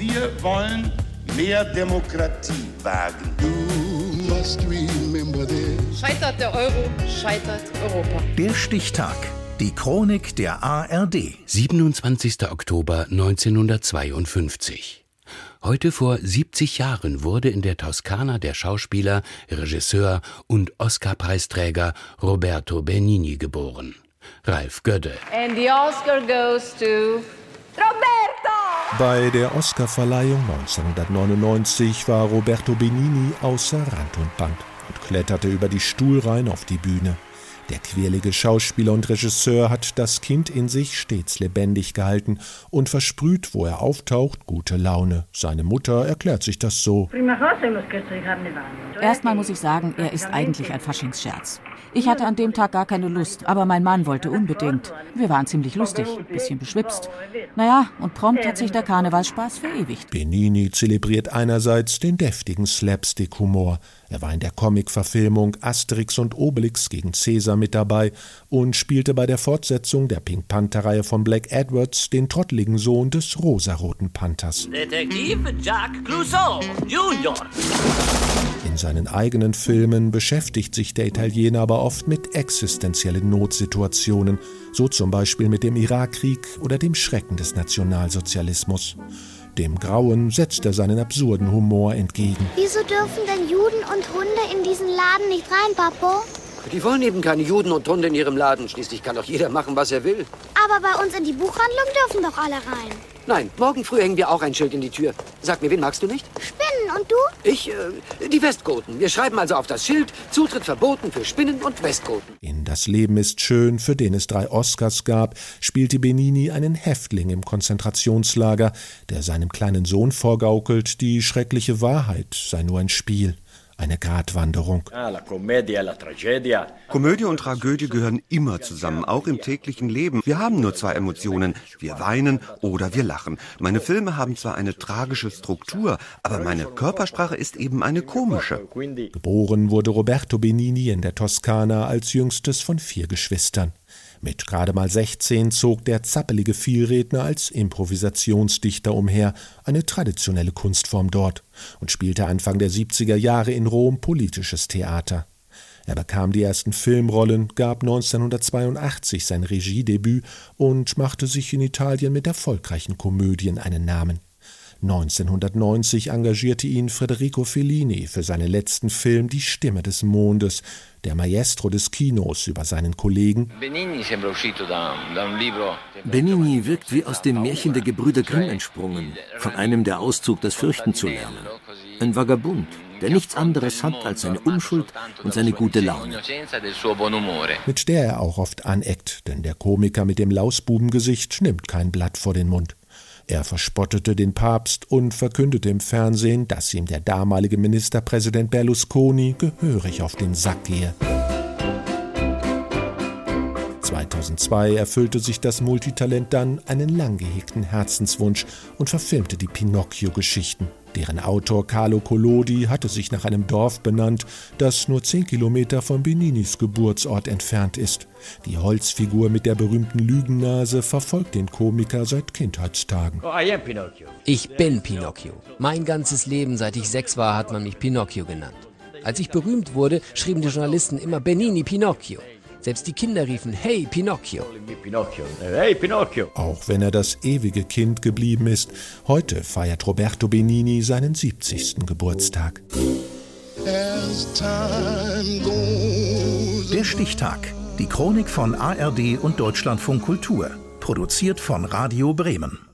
Wir wollen mehr Demokratie wagen. Scheitert der Euro, scheitert Europa. Der Stichtag. Die Chronik der ARD. 27. Oktober 1952. Heute vor 70 Jahren wurde in der Toskana der Schauspieler, Regisseur und Oscar-Preisträger Roberto Benigni geboren. Ralf Gödde. And the Oscar goes to! Bei der Oscarverleihung 1999 war Roberto Benini außer Rand und Band und kletterte über die Stuhlreihen auf die Bühne. Der quirlige Schauspieler und Regisseur hat das Kind in sich stets lebendig gehalten und versprüht, wo er auftaucht, gute Laune. Seine Mutter erklärt sich das so. Erstmal muss ich sagen, er ist eigentlich ein Faschingsscherz. Ich hatte an dem Tag gar keine Lust, aber mein Mann wollte unbedingt. Wir waren ziemlich lustig, bisschen beschwipst. Naja, und prompt hat sich der Karnevalsspaß verewigt. Benini zelebriert einerseits den deftigen Slapstick-Humor. Er war in der Comic-Verfilmung Asterix und Obelix gegen Caesar mit dabei und spielte bei der Fortsetzung der Pink Panther-Reihe von Black Edwards den trottligen Sohn des rosaroten Panthers. Detektiv Jacques Clouseau Junior. In seinen eigenen Filmen beschäftigt sich der Italiener aber oft mit existenziellen Notsituationen, so zum Beispiel mit dem Irakkrieg oder dem Schrecken des Nationalsozialismus. Dem Grauen setzt er seinen absurden Humor entgegen. Wieso dürfen denn Juden und Hunde in diesen Laden nicht rein, Papo? Die wollen eben keine Juden und Hunde in ihrem Laden. Schließlich kann doch jeder machen, was er will. Aber bei uns in die Buchhandlung dürfen doch alle rein. Nein, morgen früh hängen wir auch ein Schild in die Tür. Sag mir, wen magst du nicht? Und du? Ich, äh, die Westgoten. Wir schreiben also auf das Schild, Zutritt verboten für Spinnen und Westgoten. In Das Leben ist schön, für den es drei Oscars gab, spielte Benini einen Häftling im Konzentrationslager, der seinem kleinen Sohn vorgaukelt, die schreckliche Wahrheit sei nur ein Spiel eine Gratwanderung. Komödie und Tragödie gehören immer zusammen, auch im täglichen Leben. Wir haben nur zwei Emotionen. Wir weinen oder wir lachen. Meine Filme haben zwar eine tragische Struktur, aber meine Körpersprache ist eben eine komische. Geboren wurde Roberto Benini in der Toskana als jüngstes von vier Geschwistern. Mit gerade mal 16 zog der zappelige Vielredner als Improvisationsdichter umher, eine traditionelle Kunstform dort, und spielte Anfang der 70er Jahre in Rom politisches Theater. Er bekam die ersten Filmrollen, gab 1982 sein Regiedebüt und machte sich in Italien mit erfolgreichen Komödien einen Namen. 1990 engagierte ihn Federico Fellini für seinen letzten Film Die Stimme des Mondes, der Maestro des Kinos über seinen Kollegen. Benini wirkt wie aus dem Märchen der Gebrüder Grimm entsprungen, von einem der Auszug das Fürchten zu lernen. Ein Vagabund, der nichts anderes hat als seine Unschuld und seine gute Laune. Mit der er auch oft aneckt, denn der Komiker mit dem Lausbubengesicht nimmt kein Blatt vor den Mund. Er verspottete den Papst und verkündete im Fernsehen, dass ihm der damalige Ministerpräsident Berlusconi gehörig auf den Sack gehe. 2002 erfüllte sich das Multitalent dann einen lang gehegten Herzenswunsch und verfilmte die Pinocchio-Geschichten. Deren Autor Carlo Collodi hatte sich nach einem Dorf benannt, das nur zehn Kilometer von Beninis Geburtsort entfernt ist. Die Holzfigur mit der berühmten Lügennase verfolgt den Komiker seit Kindheitstagen. Oh, ich bin Pinocchio. Mein ganzes Leben, seit ich sechs war, hat man mich Pinocchio genannt. Als ich berühmt wurde, schrieben die Journalisten immer Benini Pinocchio. Selbst die Kinder riefen Hey Pinocchio. Hey Pinocchio. Auch wenn er das ewige Kind geblieben ist, heute feiert Roberto Benini seinen 70. Geburtstag. Der Stichtag. Die Chronik von ARD und Deutschlandfunk Kultur. Produziert von Radio Bremen.